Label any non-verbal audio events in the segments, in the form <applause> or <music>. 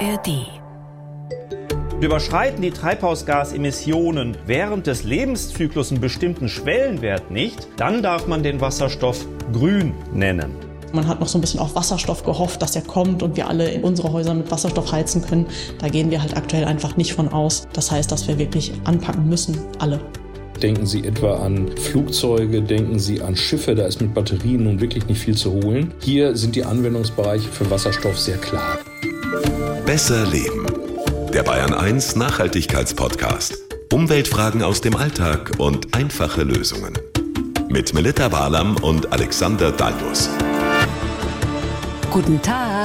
ARD. Überschreiten die Treibhausgasemissionen während des Lebenszyklus einen bestimmten Schwellenwert nicht, dann darf man den Wasserstoff grün nennen. Man hat noch so ein bisschen auf Wasserstoff gehofft, dass er kommt und wir alle in unsere Häuser mit Wasserstoff heizen können. Da gehen wir halt aktuell einfach nicht von aus. Das heißt, dass wir wirklich anpacken müssen, alle. Denken Sie etwa an Flugzeuge, denken Sie an Schiffe, da ist mit Batterien nun wirklich nicht viel zu holen. Hier sind die Anwendungsbereiche für Wasserstoff sehr klar. Besser leben. Der Bayern 1 Nachhaltigkeitspodcast. Umweltfragen aus dem Alltag und einfache Lösungen. Mit Melita Walam und Alexander Dalmus. Guten Tag.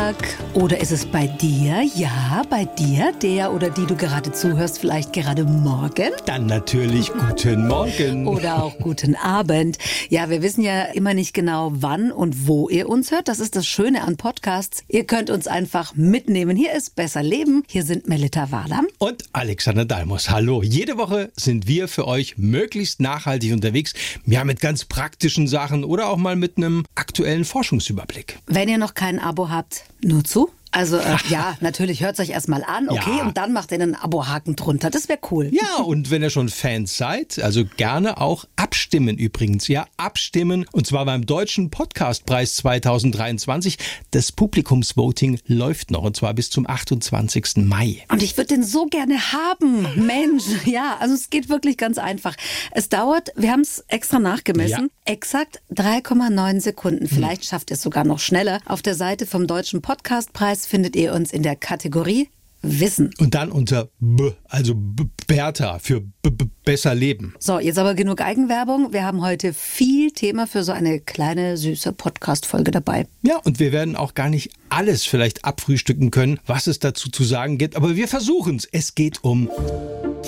Oder ist es bei dir? Ja, bei dir, der oder die du gerade zuhörst, vielleicht gerade morgen? Dann natürlich guten Morgen. <laughs> Oder auch guten Abend. Ja, wir wissen ja immer nicht genau, wann und wo ihr uns hört. Das ist das Schöne an Podcasts. Ihr könnt uns einfach mitnehmen. Hier ist Besser Leben. Hier sind Melita Wahlam. Und Alexander Dalmus. Hallo. Jede Woche sind wir für euch möglichst nachhaltig unterwegs. Ja, mit ganz praktischen Sachen oder auch mal mit einem aktuellen Forschungsüberblick. Wenn ihr noch kein Abo habt, nur zu. Also äh, ja, natürlich hört es euch erstmal an, <laughs> okay, Ja. und dann macht ihr einen Abo-Haken drunter. Das wäre cool. Ja, und wenn ihr schon Fans seid, also gerne auch abstimmen übrigens. Ja, abstimmen. Und zwar beim Deutschen Podcastpreis 2023. Das Publikumsvoting läuft noch und zwar bis zum 28. Mai. Und ich würde den so gerne haben. Mensch, <laughs> ja, also es geht wirklich ganz einfach. Es dauert, wir haben es extra nachgemessen, exakt 3,9 Sekunden. Vielleicht schafft ihr es sogar noch schneller. Auf der Seite vom Deutschen Podcastpreis findet ihr uns in der Kategorie Wissen. Und dann unter B, also B Bertha für B -B besser leben. So, jetzt aber genug Eigenwerbung. Wir haben heute viel Thema für so eine kleine, süße Podcast-Folge dabei. Ja, und wir werden auch gar nicht alles vielleicht abfrühstücken können, was es dazu zu sagen gibt, aber wir versuchen es. Es geht um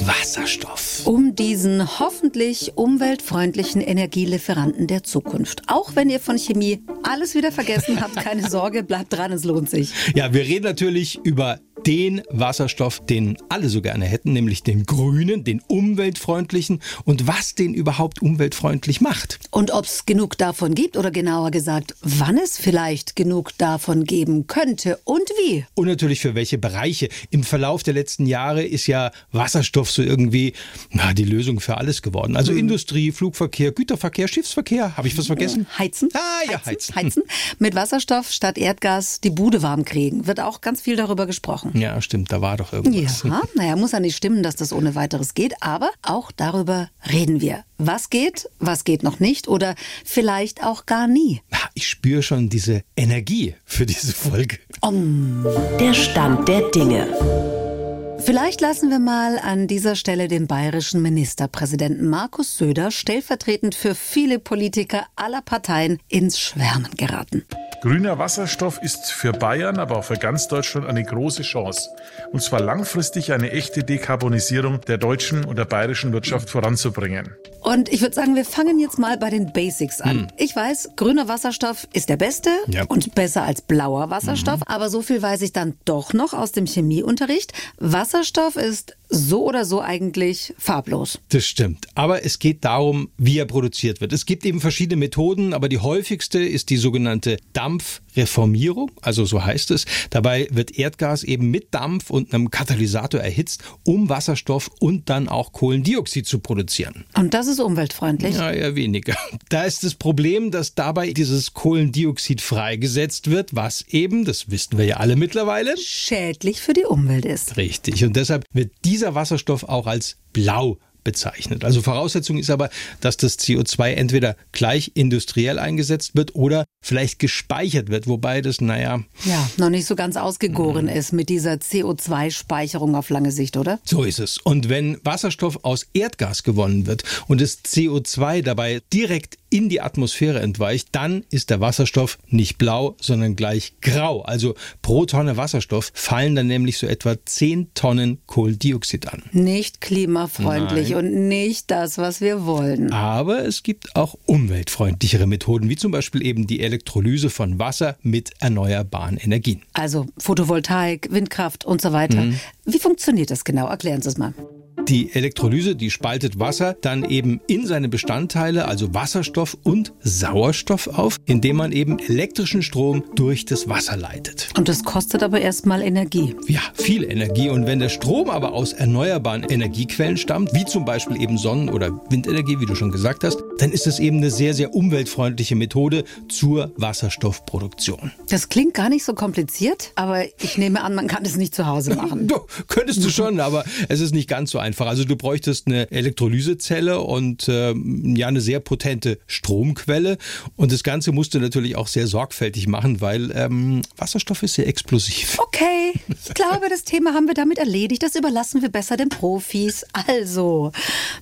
Wasserstoff. Um diesen hoffentlich umweltfreundlichen Energielieferanten der Zukunft. Auch wenn ihr von Chemie alles wieder vergessen habt, <laughs> keine Sorge, bleibt dran, es lohnt sich. Ja, wir reden natürlich über den Wasserstoff, den alle so gerne hätten, nämlich den grünen, den umweltfreundlichen und was den überhaupt umweltfreundlich macht. Und ob es genug davon gibt oder genauer gesagt, wann es vielleicht genug davon geben könnte und wie. Und natürlich für welche Bereiche. Im Verlauf der letzten Jahre ist ja Wasserstoff so irgendwie na, die Lösung für alles geworden. Also Industrie, Flugverkehr, Güterverkehr, Schiffsverkehr. Habe ich was vergessen? Heizen. Ah, ja, heizen. heizen. Mit Wasserstoff statt Erdgas die Bude warm kriegen. Wird auch ganz viel darüber gesprochen. Ja, stimmt, da war doch irgendwas. Ja, naja, muss ja nicht stimmen, dass das ohne weiteres geht, aber auch darüber reden wir. Was geht, was geht noch nicht oder vielleicht auch gar nie. Ich spüre schon diese Energie für diese Folge. Der Stand der Dinge. Vielleicht lassen wir mal an dieser Stelle den bayerischen Ministerpräsidenten Markus Söder stellvertretend für viele Politiker aller Parteien ins Schwärmen geraten. Grüner Wasserstoff ist für Bayern, aber auch für ganz Deutschland eine große Chance. Und zwar langfristig eine echte Dekarbonisierung der deutschen und der bayerischen Wirtschaft voranzubringen. Und ich würde sagen, wir fangen jetzt mal bei den Basics an. Ich weiß, grüner Wasserstoff ist der beste Ja. und besser als blauer Wasserstoff. Aber so viel weiß ich dann doch noch aus dem Chemieunterricht. Wasserstoff ist so oder so eigentlich farblos. Das stimmt. Aber es geht darum, wie er produziert wird. Es gibt eben verschiedene Methoden, aber die häufigste ist die sogenannte Dampfreformierung, also so heißt es. Dabei wird Erdgas eben mit Dampf und einem Katalysator erhitzt, um Wasserstoff und dann auch Kohlendioxid zu produzieren. Und das ist umweltfreundlich. Ja, eher weniger. Da ist das Problem, dass dabei dieses Kohlendioxid freigesetzt wird, was eben, das wissen wir ja alle mittlerweile, Schädlich für die Umwelt ist. Richtig. Und deshalb wird dieser Wasserstoff auch als blau bezeichnet. Also Voraussetzung ist aber, dass das CO2 entweder gleich industriell eingesetzt wird oder vielleicht gespeichert wird, wobei das, naja, Ja, noch nicht so ganz ausgegoren ist mit dieser CO2-Speicherung auf lange Sicht, oder? so ist es. Und wenn Wasserstoff aus Erdgas gewonnen wird und das CO2 dabei direkt in die Atmosphäre entweicht, dann ist der Wasserstoff nicht blau, sondern gleich grau. Also pro Tonne Wasserstoff fallen dann nämlich so etwa 10 Tonnen Kohlendioxid an. Nicht klimafreundlich und nicht das, was wir wollen. Aber es gibt auch umweltfreundlichere Methoden, wie zum Beispiel eben die Elektrolyse von Wasser mit erneuerbaren Energien. Also Photovoltaik, Windkraft und so weiter. Wie funktioniert das genau? Erklären Sie es mal. Die Elektrolyse, die spaltet Wasser dann eben in seine Bestandteile, also Wasserstoff und Sauerstoff auf, indem man eben elektrischen Strom durch das Wasser leitet. Und das kostet aber erstmal Energie. Ja, viel Energie. Und wenn der Strom aber aus erneuerbaren Energiequellen stammt, wie zum Beispiel eben Sonnen- oder Windenergie, wie du schon gesagt hast, dann ist es eben eine sehr, sehr umweltfreundliche Methode zur Wasserstoffproduktion. Das klingt gar nicht so kompliziert, aber ich nehme an, man kann es nicht zu Hause <laughs> machen. Du, könntest du schon, aber es ist nicht ganz so einfach. Also du bräuchtest eine Elektrolysezelle und äh, ja eine sehr potente Stromquelle. Und das Ganze musst du natürlich auch sehr sorgfältig machen, weil ähm, Wasserstoff ist sehr explosiv. <laughs> Okay, ich glaube, das Thema haben wir damit erledigt. Das überlassen wir besser den Profis. Also,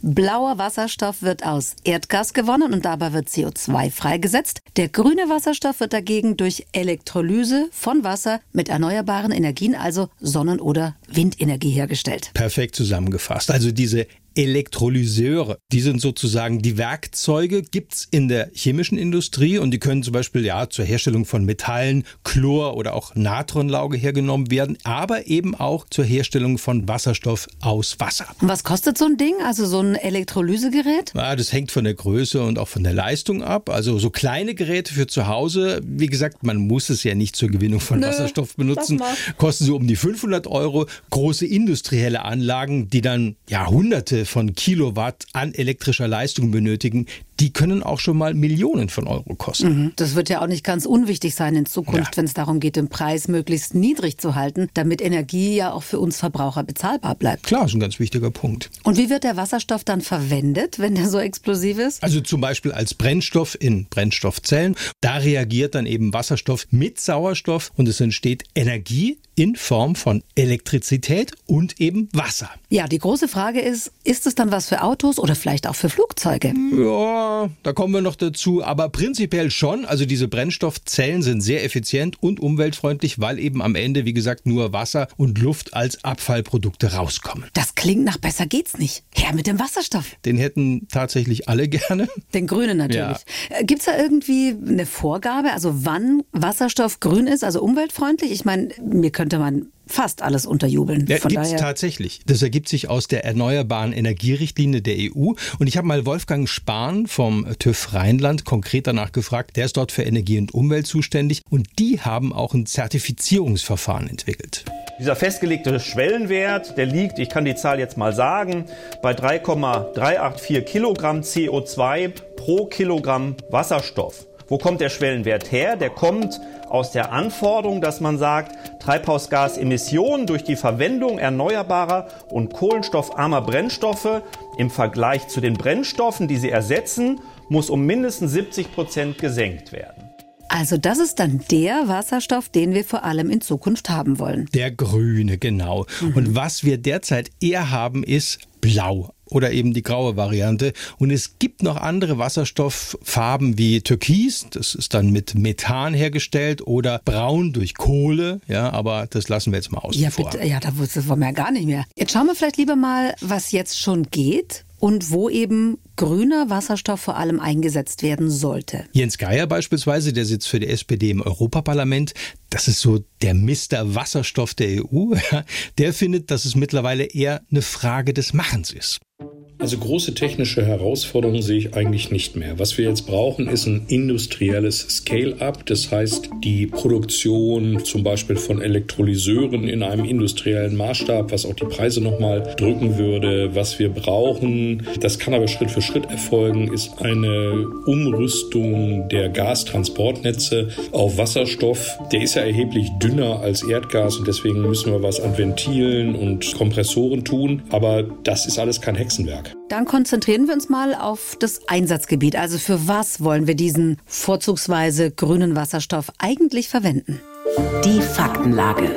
blauer Wasserstoff wird aus Erdgas gewonnen und dabei wird CO2 freigesetzt. Der grüne Wasserstoff wird dagegen durch Elektrolyse von Wasser mit erneuerbaren Energien, also Sonnen- oder Windenergie hergestellt. Perfekt zusammengefasst. Also diese Elektrolyseure. Die sind sozusagen die Werkzeuge, gibt's in der chemischen Industrie und die können zum Beispiel ja zur Herstellung von Metallen, Chlor oder auch Natronlauge hergenommen werden, aber eben auch zur Herstellung von Wasserstoff aus Wasser. Und was kostet so ein Ding, also so ein Elektrolysegerät? Ja, das hängt von der Größe und auch von der Leistung ab. Also so kleine Geräte für zu Hause, wie gesagt, man muss es ja nicht zur Gewinnung von Nö, Wasserstoff benutzen, kosten so um die 500 Euro. Große industrielle Anlagen, die dann ja hunderte von Kilowatt an elektrischer Leistung benötigen, die können auch schon mal Millionen von Euro kosten. Mhm. Das wird ja auch nicht ganz unwichtig sein in Zukunft, ja. wenn es darum geht, den Preis möglichst niedrig zu halten, damit Energie ja auch für uns Verbraucher bezahlbar bleibt. Klar, ist ein ganz wichtiger Punkt. Und wie wird der Wasserstoff dann verwendet, wenn der so explosiv ist? Also zum Beispiel als Brennstoff in Brennstoffzellen. Da reagiert dann eben Wasserstoff mit Sauerstoff und es entsteht Energie in Form von Elektrizität und eben Wasser. Ja, die große Frage ist, ist es dann was für Autos oder vielleicht auch für Flugzeuge? Ja, da kommen wir noch dazu, aber prinzipiell schon. Also diese Brennstoffzellen sind sehr effizient und umweltfreundlich, weil eben am Ende, wie gesagt, nur Wasser und Luft als Abfallprodukte rauskommen. Das klingt nach besser geht's nicht. Her mit dem Wasserstoff. Den hätten tatsächlich alle <laughs> gerne. Den grünen natürlich. Ja. Äh, Gibt es da irgendwie eine Vorgabe, also wann Wasserstoff grün ist, also umweltfreundlich? Ich meine, mir könnte man fast alles unterjubeln. Ja, gibt es tatsächlich. Das ergibt sich aus der Erneuerbaren Energierichtlinie der EU. Und ich habe mal Wolfgang Spahn vom TÜV Rheinland konkret danach gefragt. Der ist dort für Energie und Umwelt zuständig. Und die haben auch ein Zertifizierungsverfahren entwickelt. Dieser festgelegte Schwellenwert, der liegt, ich kann die Zahl jetzt mal sagen, bei 3,384 Kilogramm CO2 pro Kilogramm Wasserstoff. Wo kommt der Schwellenwert her? Der kommt aus der Anforderung, dass man sagt, Treibhausgasemissionen durch die Verwendung erneuerbarer und kohlenstoffarmer Brennstoffe im Vergleich zu den Brennstoffen, die sie ersetzen, muss um mindestens 70 Prozent gesenkt werden. Also das ist dann der Wasserstoff, den wir vor allem in Zukunft haben wollen. Der grüne, genau. Mhm. Und was wir derzeit eher haben, ist blau oder eben die graue Variante. Und es gibt noch andere Wasserstofffarben wie Türkis, das ist dann mit Methan hergestellt, oder braun durch Kohle, ja, aber das lassen wir jetzt mal außen ja. Bitte, ja, da wollen wir ja gar nicht mehr. Jetzt schauen wir vielleicht lieber mal, was jetzt schon geht und wo eben grüner Wasserstoff vor allem eingesetzt werden sollte. Jens Geier beispielsweise, der sitzt für die SPD im Europaparlament, das ist so der Mister Wasserstoff der EU, <laughs> der findet, dass es mittlerweile eher eine Frage des Machens ist. Also große technische Herausforderungen sehe ich eigentlich nicht mehr. Was wir jetzt brauchen, ist ein industrielles Scale-up. Das heißt, die Produktion zum Beispiel von Elektrolyseuren in einem industriellen Maßstab, was auch die Preise nochmal drücken würde. Was wir brauchen, das kann aber Schritt für Schritt erfolgen, ist eine Umrüstung der Gastransportnetze auf Wasserstoff. Der ist ja erheblich dünner als Erdgas und deswegen müssen wir was an Ventilen und Kompressoren tun. Aber das ist alles kein Hexenwerk. Dann konzentrieren wir uns mal auf das Einsatzgebiet. Also für was wollen wir diesen vorzugsweise grünen Wasserstoff eigentlich verwenden? Die Faktenlage.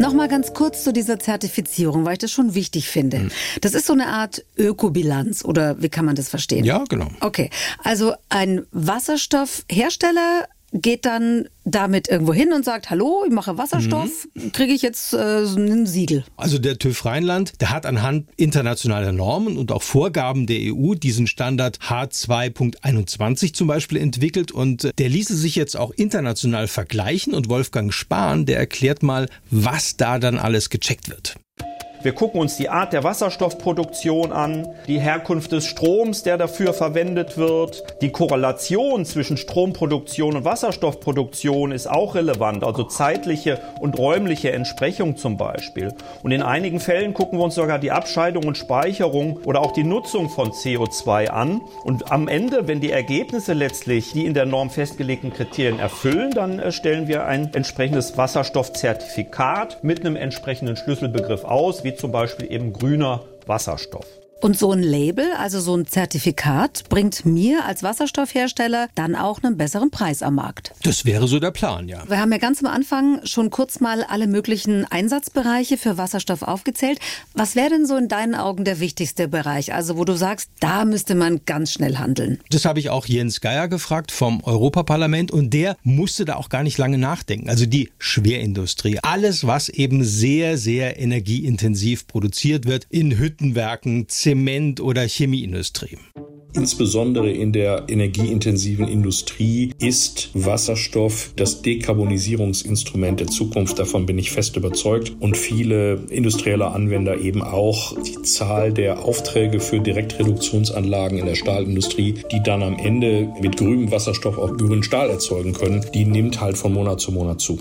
Nochmal ganz kurz zu dieser Zertifizierung, weil ich das schon wichtig finde. Hm. Das ist so eine Art Ökobilanz oder wie kann man das verstehen? Ja, genau. Okay, also ein Wasserstoffhersteller geht dann damit irgendwo hin und sagt, hallo, ich mache Wasserstoff, mhm. kriege ich jetzt äh, so ein Siegel. Also der TÜV Rheinland, der hat anhand internationaler Normen und auch Vorgaben der EU diesen Standard H2.21 zum Beispiel entwickelt und der ließe sich jetzt auch international vergleichen und Wolfgang Spahn, der erklärt mal, was da dann alles gecheckt wird. Wir gucken uns die Art der Wasserstoffproduktion an, die Herkunft des Stroms, der dafür verwendet wird. Die Korrelation zwischen Stromproduktion und Wasserstoffproduktion ist auch relevant, also zeitliche und räumliche Entsprechung zum Beispiel. Und in einigen Fällen gucken wir uns sogar die Abscheidung und Speicherung oder auch die Nutzung von CO2 an. Und am Ende, wenn die Ergebnisse letztlich die in der Norm festgelegten Kriterien erfüllen, dann äh, stellen wir ein entsprechendes Wasserstoffzertifikat mit einem entsprechenden Schlüsselbegriff aus, wie zum Beispiel eben grüner Wasserstoff. Und so ein Label, also so ein Zertifikat, bringt mir als Wasserstoffhersteller dann auch einen besseren Preis am Markt. Das wäre so der Plan, ja. Wir haben ja ganz am Anfang schon kurz mal alle möglichen Einsatzbereiche für Wasserstoff aufgezählt. Was wäre denn so in deinen Augen der wichtigste Bereich? Also wo du sagst, da müsste man ganz schnell handeln. Das habe ich auch Jens Geier gefragt vom Europaparlament und der musste da auch gar nicht lange nachdenken. Also die Schwerindustrie, alles was eben sehr, sehr energieintensiv produziert wird in Hüttenwerken, Zement- oder Chemieindustrie. Insbesondere in der energieintensiven Industrie ist Wasserstoff das Dekarbonisierungsinstrument der Zukunft. Davon bin ich fest überzeugt. Und viele industrielle Anwender eben auch. Die Zahl der Aufträge für Direktreduktionsanlagen in der Stahlindustrie, die dann am Ende mit grünem Wasserstoff auch grünen Stahl erzeugen können, die nimmt halt von Monat zu Monat zu.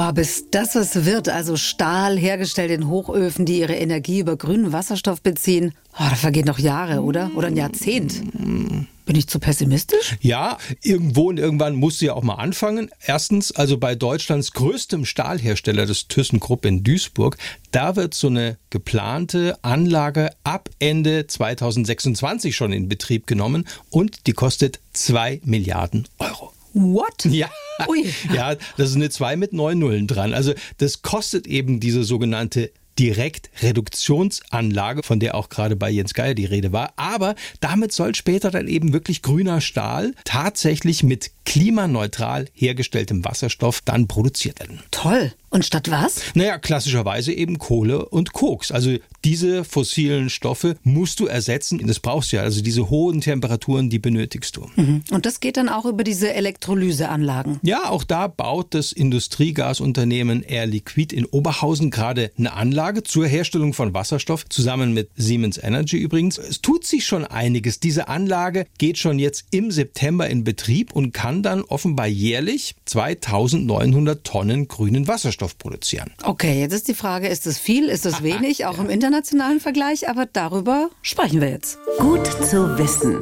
Boah, bis das es wird, also Stahl hergestellt in Hochöfen, die ihre Energie über grünen Wasserstoff beziehen, oh, da vergehen noch Jahre, oder? Oder ein Jahrzehnt. Bin ich zu pessimistisch? Ja, irgendwo und irgendwann musst du ja auch mal anfangen. Erstens, also bei Deutschlands größtem Stahlhersteller, das ThyssenKrupp in Duisburg, da wird so eine geplante Anlage ab Ende 2026 schon in Betrieb genommen und die kostet zwei Milliarden Euro. What? Ja. Ui. Ja, das ist eine 2 mit neun Nullen dran. Also das kostet eben diese sogenannte Direktreduktionsanlage, von der auch gerade bei Jens Geier die Rede war. Aber damit soll später dann eben wirklich grüner Stahl tatsächlich mit klimaneutral hergestelltem Wasserstoff dann produziert werden. Toll. Und statt was? Naja, klassischerweise eben Kohle und Koks. Also diese fossilen Stoffe musst du ersetzen. Das brauchst du ja. Also diese hohen Temperaturen, die benötigst du. Mhm. Und das geht dann auch über diese Elektrolyseanlagen. Ja, auch da baut das Industriegasunternehmen Air Liquid in Oberhausen gerade eine Anlage zur Herstellung von Wasserstoff, zusammen mit Siemens Energy übrigens. Es tut sich schon einiges. Diese Anlage geht schon jetzt im September in Betrieb und kann dann offenbar jährlich 2900 Tonnen grünen Wasserstoff produzieren. Okay, jetzt ist die Frage, ist es viel, ist es wenig, auch im internationalen Vergleich, aber darüber sprechen wir jetzt. Gut zu wissen.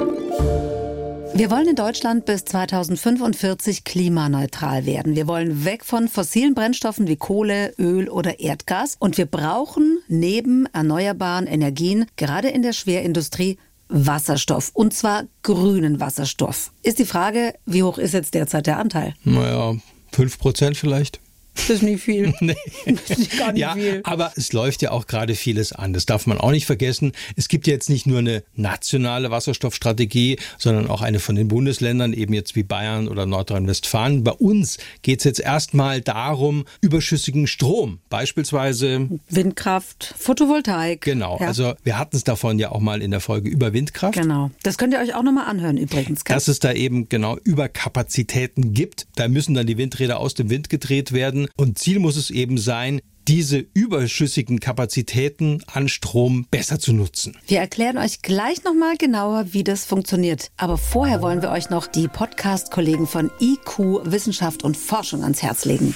Wir wollen in Deutschland bis 2045 klimaneutral werden. Wir wollen weg von fossilen Brennstoffen wie Kohle, Öl oder Erdgas. Und wir brauchen neben erneuerbaren Energien, gerade in der Schwerindustrie, Wasserstoff. Und zwar grünen Wasserstoff. Ist die Frage, wie hoch ist jetzt derzeit der Anteil? Naja, 5 Prozent vielleicht. Das ist nicht viel. <laughs> Nee. Das ist gar nicht ja, viel. aber es läuft ja auch gerade vieles an. Das darf man auch nicht vergessen. Es gibt ja jetzt nicht nur eine nationale Wasserstoffstrategie, sondern auch eine von den Bundesländern, eben jetzt wie Bayern oder Nordrhein-Westfalen. Bei uns geht es jetzt erstmal darum, überschüssigen Strom, beispielsweise Windkraft, Photovoltaik. Genau, Ja. also wir hatten es davon ja auch mal in der Folge über Windkraft. Genau. Das könnt ihr euch auch nochmal anhören übrigens. gell? dass es da eben genau Überkapazitäten gibt. Da müssen dann die Windräder aus dem Wind gedreht werden. Und Ziel muss es eben sein, diese überschüssigen Kapazitäten an Strom besser zu nutzen. Wir erklären euch gleich nochmal genauer, wie das funktioniert. Aber vorher wollen wir euch noch die Podcast-Kollegen von IQ Wissenschaft und Forschung ans Herz legen.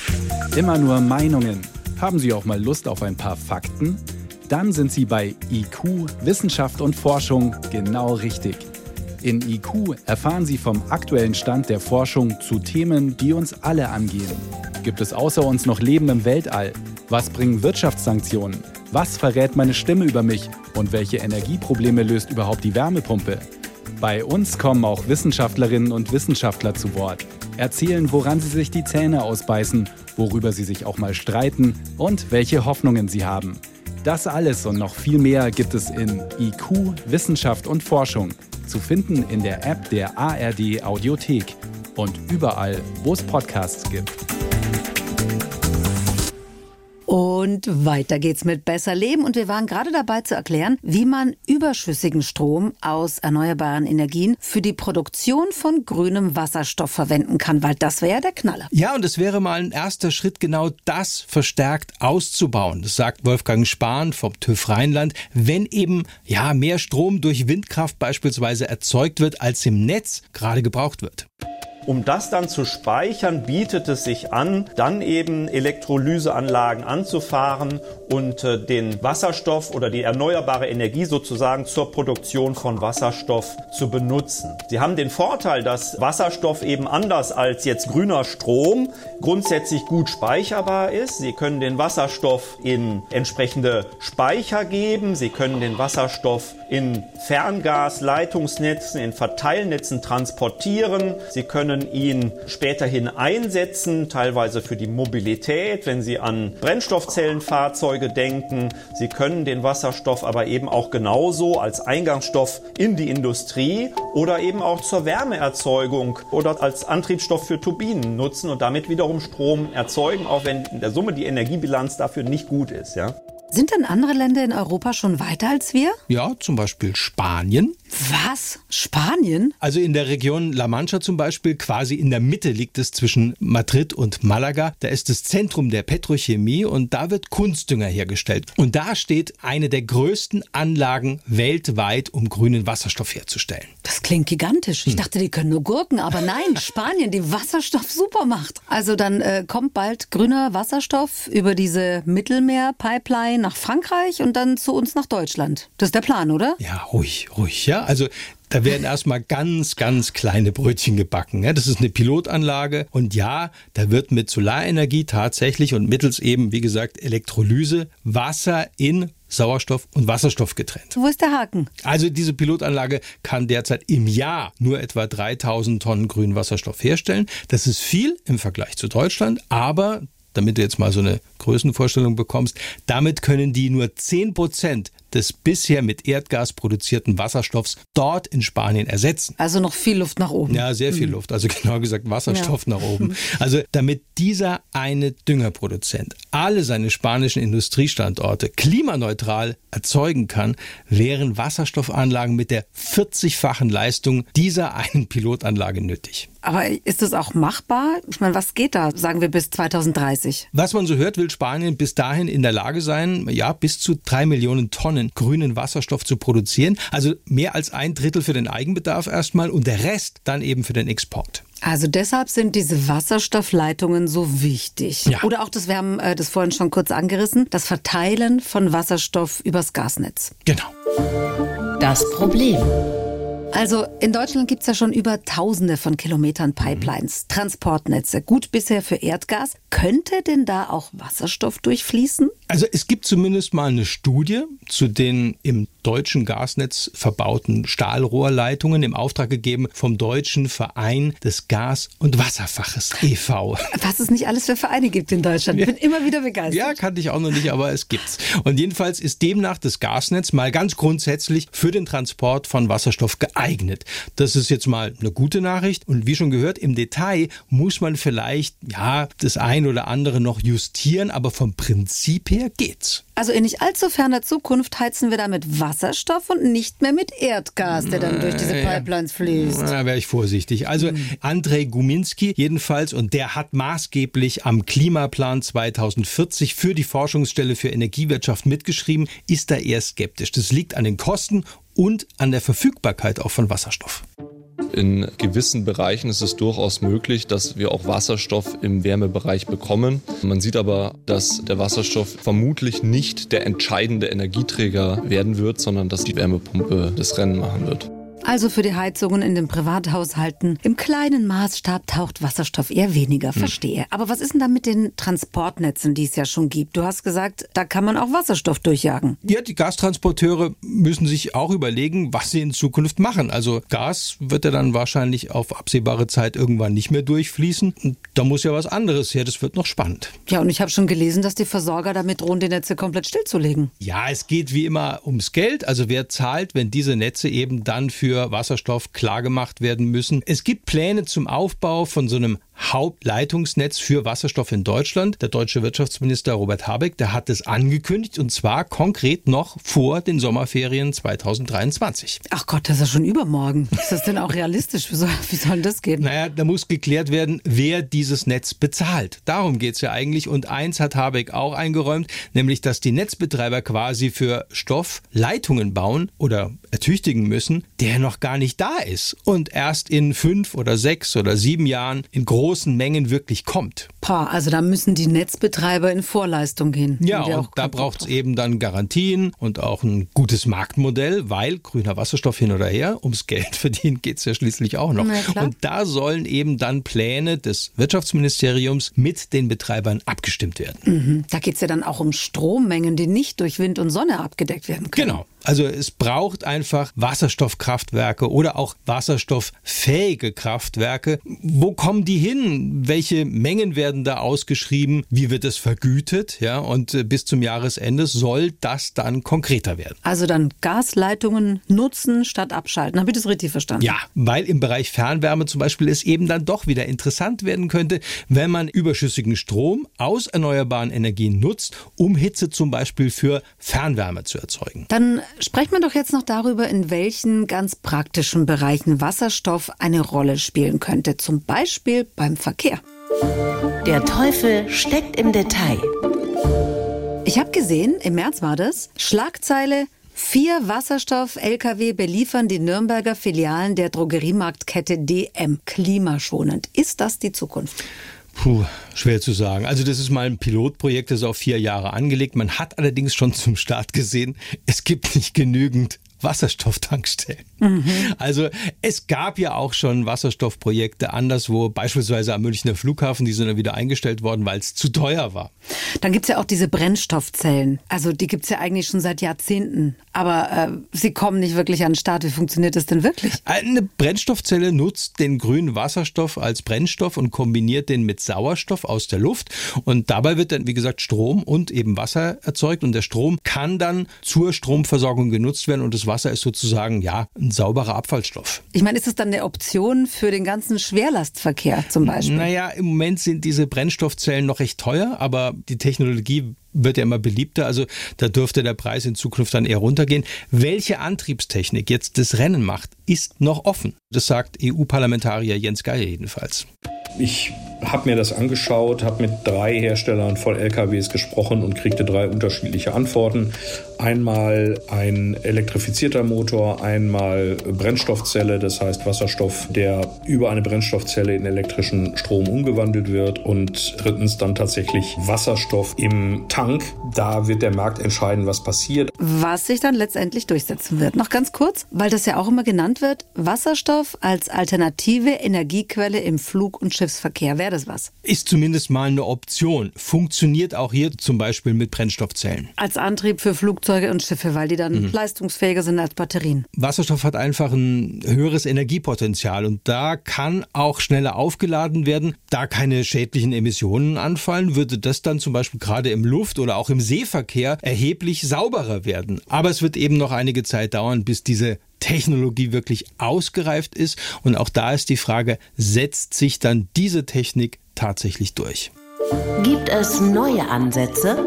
Immer nur Meinungen. Haben Sie auch mal Lust auf ein paar Fakten? Dann sind Sie bei IQ Wissenschaft und Forschung genau richtig. In IQ erfahren Sie vom aktuellen Stand der Forschung zu Themen, die uns alle angehen. Gibt es außer uns noch Leben im Weltall? Was bringen Wirtschaftssanktionen? Was verrät meine Stimme über mich? Und welche Energieprobleme löst überhaupt die Wärmepumpe? Bei uns kommen auch Wissenschaftlerinnen und Wissenschaftler zu Wort, erzählen, woran sie sich die Zähne ausbeißen, worüber sie sich auch mal streiten und welche Hoffnungen sie haben. Das alles und noch viel mehr gibt es in IQ Wissenschaft und Forschung, zu finden in der App der ARD Audiothek und überall, wo es Podcasts gibt. Und weiter geht's mit Besser Leben. Und wir waren gerade dabei zu erklären, wie man überschüssigen Strom aus erneuerbaren Energien für die Produktion von grünem Wasserstoff verwenden kann, weil das wäre ja der Knaller. Ja, und es wäre mal ein erster Schritt, genau das verstärkt auszubauen. Das sagt Wolfgang Spahn vom TÜV Rheinland. Wenn eben ja mehr Strom durch Windkraft beispielsweise erzeugt wird, als im Netz gerade gebraucht wird. Um das dann zu speichern, bietet es sich an, dann eben Elektrolyseanlagen anzufahren und äh, den Wasserstoff oder die erneuerbare Energie sozusagen zur Produktion von Wasserstoff zu benutzen. Sie haben den Vorteil, dass Wasserstoff eben anders als jetzt grüner Strom grundsätzlich gut speicherbar ist. Sie können den Wasserstoff in entsprechende Speicher geben. Sie können den Wasserstoff in Ferngasleitungsnetzen, in Verteilnetzen transportieren. Sie können ihn späterhin einsetzen, teilweise für die Mobilität, wenn Sie an Brennstoffzellenfahrzeuge denken. Sie können den Wasserstoff aber eben auch genauso als Eingangsstoff in die Industrie oder eben auch zur Wärmeerzeugung oder als Antriebsstoff für Turbinen nutzen und damit wiederum Strom erzeugen, auch wenn in der Summe die Energiebilanz dafür nicht gut ist. Ja? Sind denn andere Länder in Europa schon weiter als wir? Ja, zum Beispiel Spanien. Was? Spanien? Also in der Region La Mancha zum Beispiel, quasi in der Mitte liegt es zwischen Madrid und Malaga. Da ist das Zentrum der Petrochemie und da wird Kunstdünger hergestellt. Und da steht eine der größten Anlagen weltweit, um grünen Wasserstoff herzustellen. Das klingt gigantisch. Ich hm. dachte, die können nur Gurken, aber nein, <laughs> Spanien, die Wasserstoff super macht. Also dann äh, kommt bald grüner Wasserstoff über diese Mittelmeer-Pipeline nach Frankreich und dann zu uns nach Deutschland. Das ist der Plan, oder? Ja, ruhig, ruhig, ja. Also da werden erstmal ganz, ganz kleine Brötchen gebacken. Das ist eine Pilotanlage und ja, da wird mit Solarenergie tatsächlich und mittels eben, wie gesagt, Elektrolyse Wasser in Sauerstoff und Wasserstoff getrennt. Wo ist der Haken? Also diese Pilotanlage kann derzeit im Jahr nur etwa 3000 Tonnen grünen Wasserstoff herstellen. Das ist viel im Vergleich zu Deutschland, aber damit du jetzt mal so eine Größenvorstellung bekommst, damit können die nur 10 Prozent des bisher mit Erdgas produzierten Wasserstoffs dort in Spanien ersetzen. Also noch viel Luft nach oben. Ja, sehr viel mhm. Luft. Also <laughs> genau gesagt Wasserstoff ja. nach oben. <laughs> Also damit dieser eine Düngerproduzent alle seine spanischen Industriestandorte klimaneutral erzeugen kann, wären Wasserstoffanlagen mit der 40-fachen Leistung dieser einen Pilotanlage nötig. Aber ist das auch machbar? Ich meine, was geht da, sagen wir, bis 2030? Was man so hört, will Spanien bis dahin in der Lage sein, ja, bis zu drei Millionen Tonnen grünen Wasserstoff zu produzieren. Also mehr als ein Drittel für den Eigenbedarf erstmal und der Rest dann eben für den Export. Also deshalb sind diese Wasserstoffleitungen so wichtig. Ja. Oder auch das, wir haben äh, das vorhin schon kurz angerissen, das Verteilen von Wasserstoff übers Gasnetz. Genau. Das Problem. Also in Deutschland gibt es ja schon über Tausende von Kilometern Pipelines, Transportnetze, gut bisher für Erdgas. Könnte denn da auch Wasserstoff durchfließen? Also es gibt zumindest mal eine Studie zu den im deutschen Gasnetz verbauten Stahlrohrleitungen im Auftrag gegeben vom Deutschen Verein des Gas- und Wasserfaches e.V. <laughs> Was es nicht alles für Vereine gibt in Deutschland. Ich bin immer wieder begeistert. Ja, kannte ich auch noch nicht, aber es gibt's. Und jedenfalls ist demnach das Gasnetz mal ganz grundsätzlich für den Transport von Wasserstoff geeignet. Das ist jetzt mal eine gute Nachricht. Und wie schon gehört, im Detail muss man vielleicht, ja, das ein oder andere noch justieren, aber vom Prinzip her geht's. Also in nicht allzu ferner Zukunft heizen wir da mit Wasserstoff und nicht mehr mit Erdgas, der dann durch diese Pipelines fließt. Da wäre ich vorsichtig. Also hm. Andrei Guminski jedenfalls, und der hat maßgeblich am Klimaplan 2040 für die Forschungsstelle für Energiewirtschaft mitgeschrieben, ist da eher skeptisch. Das liegt an den Kosten und an der Verfügbarkeit auch von Wasserstoff. In gewissen Bereichen ist es durchaus möglich, dass wir auch Wasserstoff im Wärmebereich bekommen. Man sieht aber, dass der Wasserstoff vermutlich nicht der entscheidende Energieträger werden wird, sondern dass die Wärmepumpe das Rennen machen wird. Also für die Heizungen in den Privathaushalten im kleinen Maßstab taucht Wasserstoff eher weniger, hm. verstehe. Aber was ist denn da mit den Transportnetzen, die es ja schon gibt? Du hast gesagt, da kann man auch Wasserstoff durchjagen. Ja, die Gastransporteure müssen sich auch überlegen, was sie in Zukunft machen. Also Gas wird ja dann wahrscheinlich auf absehbare Zeit irgendwann nicht mehr durchfließen. Und da muss ja was anderes her. Das wird noch spannend. Ja, und ich habe schon gelesen, dass die Versorger damit drohen, die Netze komplett stillzulegen. Ja, es geht wie immer ums Geld. Also wer zahlt, wenn diese Netze eben dann für für Wasserstoff klargemacht werden müssen. Es gibt Pläne zum Aufbau von so einem Hauptleitungsnetz für Wasserstoff in Deutschland. Der deutsche Wirtschaftsminister Robert Habeck, der hat es angekündigt und zwar konkret noch vor den Sommerferien 2023. Ach Gott, das ist ja schon übermorgen. Ist das denn auch realistisch? Wie soll, wie soll das gehen? Naja, da muss geklärt werden, wer dieses Netz bezahlt. Darum geht es ja eigentlich. Und eins hat Habeck auch eingeräumt, nämlich, dass die Netzbetreiber quasi für Stoff Leitungen bauen oder ertüchtigen müssen, der noch gar nicht da ist und erst in fünf oder sechs oder sieben Jahren in großen Mengen wirklich kommt. Pah, also da müssen die Netzbetreiber in Vorleistung gehen. Ja, und da braucht es eben dann Garantien und auch ein gutes Marktmodell, weil grüner Wasserstoff hin oder her, ums Geld <laughs> verdienen geht es ja schließlich auch noch. Und da sollen eben dann Pläne des Wirtschaftsministeriums mit den Betreibern abgestimmt werden. Mhm. Da geht es ja dann auch um Strommengen, die nicht durch Wind und Sonne abgedeckt werden können. Genau. Also es braucht einfach Wasserstoffkraftwerke oder auch wasserstofffähige Kraftwerke. Wo kommen die hin? Welche Mengen werden da ausgeschrieben? Wie wird es vergütet? Ja, und äh, bis zum Jahresende soll das dann konkreter werden. Also dann Gasleitungen nutzen statt abschalten. Habe ich das richtig verstanden? Ja, weil im Bereich Fernwärme zum Beispiel es eben dann doch wieder interessant werden könnte, wenn man überschüssigen Strom aus erneuerbaren Energien nutzt, um Hitze zum Beispiel für Fernwärme zu erzeugen. Dann sprechen wir doch jetzt noch darüber, in welchen ganz praktischen Bereichen Wasserstoff eine Rolle spielen könnte. Zum Beispiel beim Verkehr. Der Teufel steckt im Detail. Ich habe gesehen, im März war das, Schlagzeile Vier Wasserstoff-Lkw beliefern die Nürnberger Filialen der Drogeriemarktkette DM klimaschonend. Ist das die Zukunft? Puh, schwer zu sagen. Also das ist mal ein Pilotprojekt, das ist auf vier Jahre angelegt. Man hat allerdings schon zum Start gesehen, es gibt nicht genügend Wasserstofftankstellen. Mhm. Also es gab ja auch schon Wasserstoffprojekte anderswo, beispielsweise am Münchner Flughafen, die sind dann wieder eingestellt worden, weil es zu teuer war. Dann gibt es ja auch diese Brennstoffzellen. Also die gibt es ja eigentlich schon seit Jahrzehnten. Aber äh, sie kommen nicht wirklich an den Start. Wie funktioniert das denn wirklich? Eine Brennstoffzelle nutzt den grünen Wasserstoff als Brennstoff und kombiniert den mit Sauerstoff aus der Luft. Und dabei wird dann, wie gesagt, Strom und eben Wasser erzeugt. Und der Strom kann dann zur Stromversorgung genutzt werden. Und das Wasser ist sozusagen, ja, ein sauberer Abfallstoff. Ich meine, ist das dann eine Option für den ganzen Schwerlastverkehr zum Beispiel? Naja, im Moment sind diese Brennstoffzellen noch recht teuer, aber die Technologie wird ja immer beliebter. Also da dürfte der Preis in Zukunft dann eher runtergehen. Welche Antriebstechnik jetzt das Rennen macht, ist noch offen. Das sagt EU-Parlamentarier Jens Geier jedenfalls. Ich habe mir das angeschaut, habe mit drei Herstellern voll LKWs gesprochen und kriegte drei unterschiedliche Antworten. Einmal ein elektrifizierter Motor, einmal Brennstoffzelle, das heißt Wasserstoff, der über eine Brennstoffzelle in elektrischen Strom umgewandelt wird und drittens dann tatsächlich Wasserstoff im Tank. Da wird der Markt entscheiden, was passiert. Was sich dann letztendlich durchsetzen wird. Noch ganz kurz, weil das ja auch immer genannt wird, Wasserstoff als alternative Energiequelle im Flug- und Schiffsverkehr. Wäre das was? Ist zumindest mal eine Option. Funktioniert auch hier zum Beispiel mit Brennstoffzellen. Als Antrieb für Flugzeuge und Schiffe, weil die dann mhm. leistungsfähiger sind als Batterien. Wasserstoff hat einfach ein höheres Energiepotenzial und da kann auch schneller aufgeladen werden. Da keine schädlichen Emissionen anfallen, würde das dann zum Beispiel gerade im Luft- oder auch im Seeverkehr erheblich sauberer werden. Aber es wird eben noch einige Zeit dauern, bis diese Technologie wirklich ausgereift ist. Und auch da ist die Frage, setzt sich dann diese Technik tatsächlich durch? Gibt es neue Ansätze?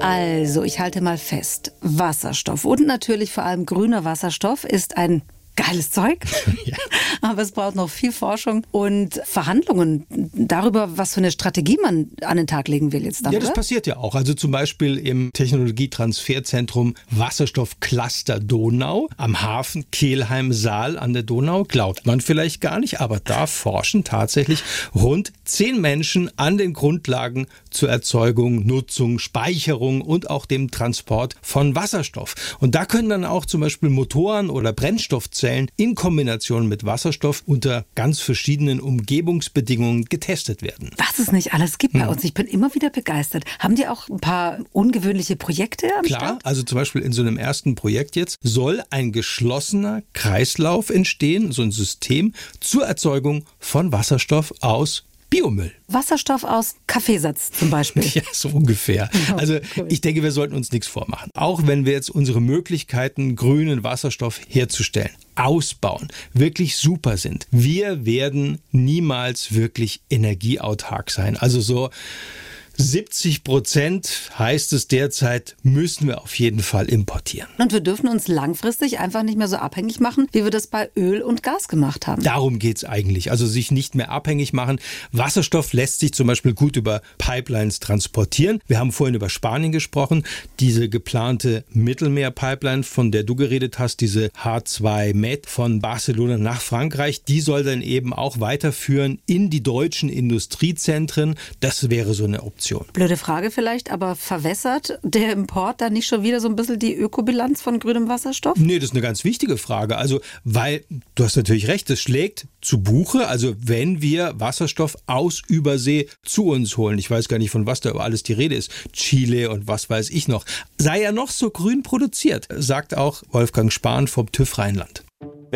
Also, ich halte mal fest. Wasserstoff und natürlich vor allem grüner Wasserstoff ist ein geiles Zeug. <laughs> ja. Aber es braucht noch viel Forschung und Verhandlungen darüber, was für eine Strategie man an den Tag legen will jetzt dann. Ja, das oder? passiert ja auch. Also zum Beispiel im Technologietransferzentrum Wasserstoffcluster Donau am Hafen Kehlheim-Saal an der Donau. Glaubt man vielleicht gar nicht, aber da forschen tatsächlich rund zehn Menschen an den Grundlagen zur Erzeugung, Nutzung, Speicherung und auch dem Transport von Wasserstoff. Und da können dann auch zum Beispiel Motoren oder Brennstoffzellen Zellen in Kombination mit Wasserstoff unter ganz verschiedenen Umgebungsbedingungen getestet werden. Was es nicht alles gibt bei hm. uns. Ich bin immer wieder begeistert. Haben die auch ein paar ungewöhnliche Projekte am Klar, Start? also zum Beispiel in so einem ersten Projekt jetzt soll ein geschlossener Kreislauf entstehen, so ein System zur Erzeugung von Wasserstoff aus Biomüll. Wasserstoff aus Kaffeesatz zum Beispiel. <laughs> Ja, so ungefähr. Also ich denke, wir sollten uns nichts vormachen. Auch wenn wir jetzt unsere Möglichkeiten, grünen Wasserstoff herzustellen, ausbauen, wirklich super sind. Wir werden niemals wirklich energieautark sein. Also so 70 Prozent heißt es derzeit, müssen wir auf jeden Fall importieren. Und wir dürfen uns langfristig einfach nicht mehr so abhängig machen, wie wir das bei Öl und Gas gemacht haben. Darum geht's eigentlich. Also sich nicht mehr abhängig machen. Wasserstoff lässt sich zum Beispiel gut über Pipelines transportieren. Wir haben vorhin über Spanien gesprochen. Diese geplante Mittelmeer-Pipeline, von der du geredet hast, diese H2 Med von Barcelona nach Frankreich, die soll dann eben auch weiterführen in die deutschen Industriezentren. Das wäre so eine Option. Option. Blöde Frage vielleicht, aber verwässert der Import dann nicht schon wieder so ein bisschen die Ökobilanz von grünem Wasserstoff? Nee, das ist eine ganz wichtige Frage. Also, weil, du hast natürlich recht, es schlägt zu Buche. Also, wenn wir Wasserstoff aus Übersee zu uns holen, ich weiß gar nicht, von was da über alles die Rede ist, Chile und was weiß ich noch, sei er noch so grün produziert, sagt auch Wolfgang Spahn vom TÜV Rheinland.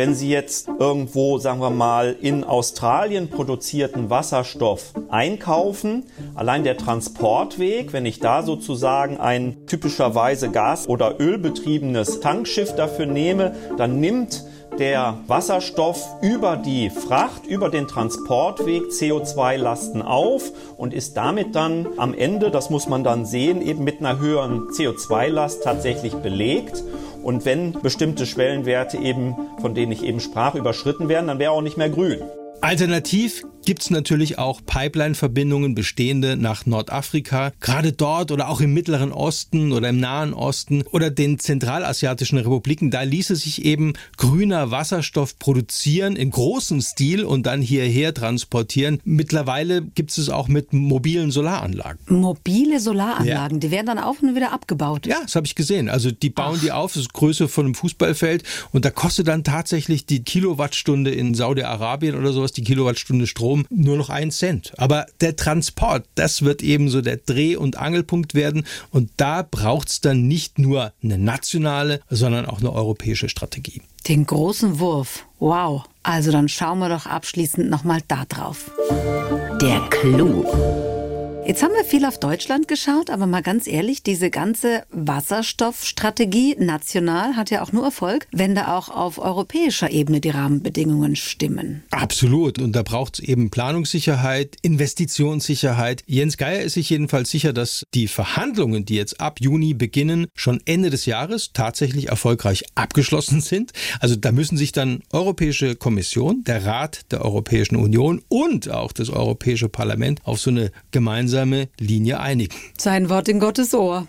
Wenn Sie jetzt irgendwo, sagen wir mal, in Australien produzierten Wasserstoff einkaufen, allein der Transportweg, wenn ich da sozusagen ein typischerweise Gas- oder Ölbetriebenes Tankschiff dafür nehme, dann nimmt der Wasserstoff über die Fracht, über den Transportweg CO2-Lasten auf und ist damit dann am Ende, das muss man dann sehen, eben mit einer höheren CO2-Last tatsächlich belegt. Und wenn bestimmte Schwellenwerte eben, von denen ich eben sprach, überschritten werden, dann wäre auch nicht mehr grün. Alternativ gibt es natürlich auch Pipeline-Verbindungen bestehende nach Nordafrika, gerade dort oder auch im Mittleren Osten oder im Nahen Osten oder den zentralasiatischen Republiken. Da ließe sich eben grüner Wasserstoff produzieren in großem Stil und dann hierher transportieren. Mittlerweile gibt es es auch mit mobilen Solaranlagen. Mobile Solaranlagen, ja. die werden dann auf und wieder abgebaut. Ja, das habe ich gesehen. Also die bauen Ach. die auf, das ist Größe von einem Fußballfeld und da kostet dann tatsächlich die Kilowattstunde in Saudi-Arabien oder sowas, die Kilowattstunde Strom nur noch ein Cent. Aber der Transport, das wird eben so der Dreh- und Angelpunkt werden. Und da braucht es dann nicht nur eine nationale, sondern auch eine europäische Strategie. Den großen Wurf. Wow. Also dann schauen wir doch abschließend nochmal da drauf. Der Clou. Jetzt haben wir viel auf Deutschland geschaut, aber mal ganz ehrlich, diese ganze Wasserstoffstrategie national hat ja auch nur Erfolg, wenn da auch auf europäischer Ebene die Rahmenbedingungen stimmen. Absolut. Und da braucht es eben Planungssicherheit, Investitionssicherheit. Jens Geier ist sich jedenfalls sicher, dass die Verhandlungen, die jetzt ab Juni beginnen, schon Ende des Jahres tatsächlich erfolgreich abgeschlossen sind. Also da müssen sich dann Europäische Kommission, der Rat der Europäischen Union und auch das Europäische Parlament auf so eine gemeinsame gemeinsame Linie einigen. Sein Wort in Gottes Ohr.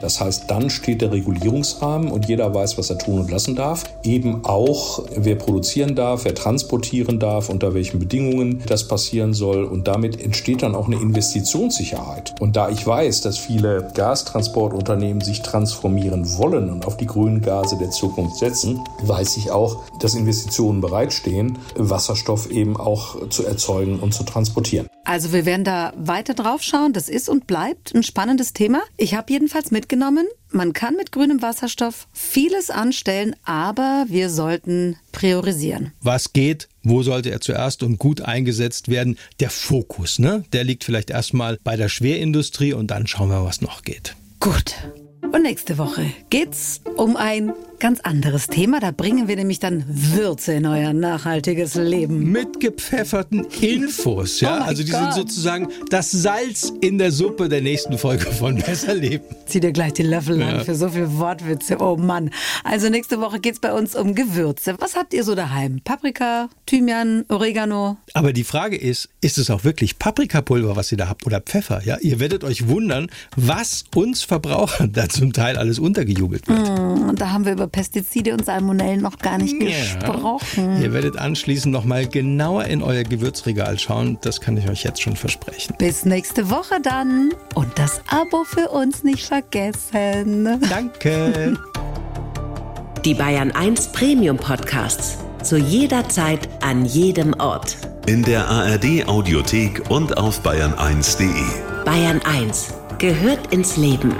Das heißt, dann steht der Regulierungsrahmen und jeder weiß, was er tun und lassen darf. Eben auch, wer produzieren darf, wer transportieren darf, unter welchen Bedingungen das passieren soll. Und damit entsteht dann auch eine Investitionssicherheit. Und da ich weiß, dass viele Gastransportunternehmen sich transformieren wollen und auf die grünen Gase der Zukunft setzen, weiß ich auch, dass Investitionen bereitstehen, Wasserstoff eben auch zu erzeugen und zu transportieren. Also wir werden da weiter drauf schauen. Das ist und bleibt ein spannendes Thema. Ich habe jedenfalls mitgenommen, man kann mit grünem Wasserstoff vieles anstellen, aber wir sollten priorisieren. Was geht? Wo sollte er zuerst und gut eingesetzt werden? Der Fokus, ne? Der liegt vielleicht erstmal bei der Schwerindustrie und dann schauen wir, was noch geht. Gut. Und nächste Woche geht's um ein ganz anderes Thema. Da bringen wir nämlich dann Würze in euer nachhaltiges Leben. Mit gepfefferten Infos, ja. Oh also die Gott. sind sozusagen das Salz in der Suppe der nächsten Folge von Besser Leben. Zieh dir gleich die Löffel ja. an für so viele Wortwitze. Oh Mann. Also nächste Woche geht's bei uns um Gewürze. Was habt ihr so daheim? Paprika, Thymian, Oregano? Aber die Frage ist, ist es auch wirklich Paprikapulver, was ihr da habt oder Pfeffer? Ja, ihr werdet euch wundern, was uns Verbrauchern da zum Teil alles untergejubelt wird. Mm, und da haben wir über über Pestizide und Salmonellen noch gar nicht ja. gesprochen. Ihr werdet anschließend noch mal genauer in euer Gewürzregal schauen. Das kann ich euch jetzt schon versprechen. Bis nächste Woche dann. Und das Abo für uns nicht vergessen. Danke. <laughs> Die Bayern 1 Premium Podcasts. Zu jeder Zeit, an jedem Ort. In der ARD Audiothek und auf bayern1.de. Bayern 1 gehört ins Leben.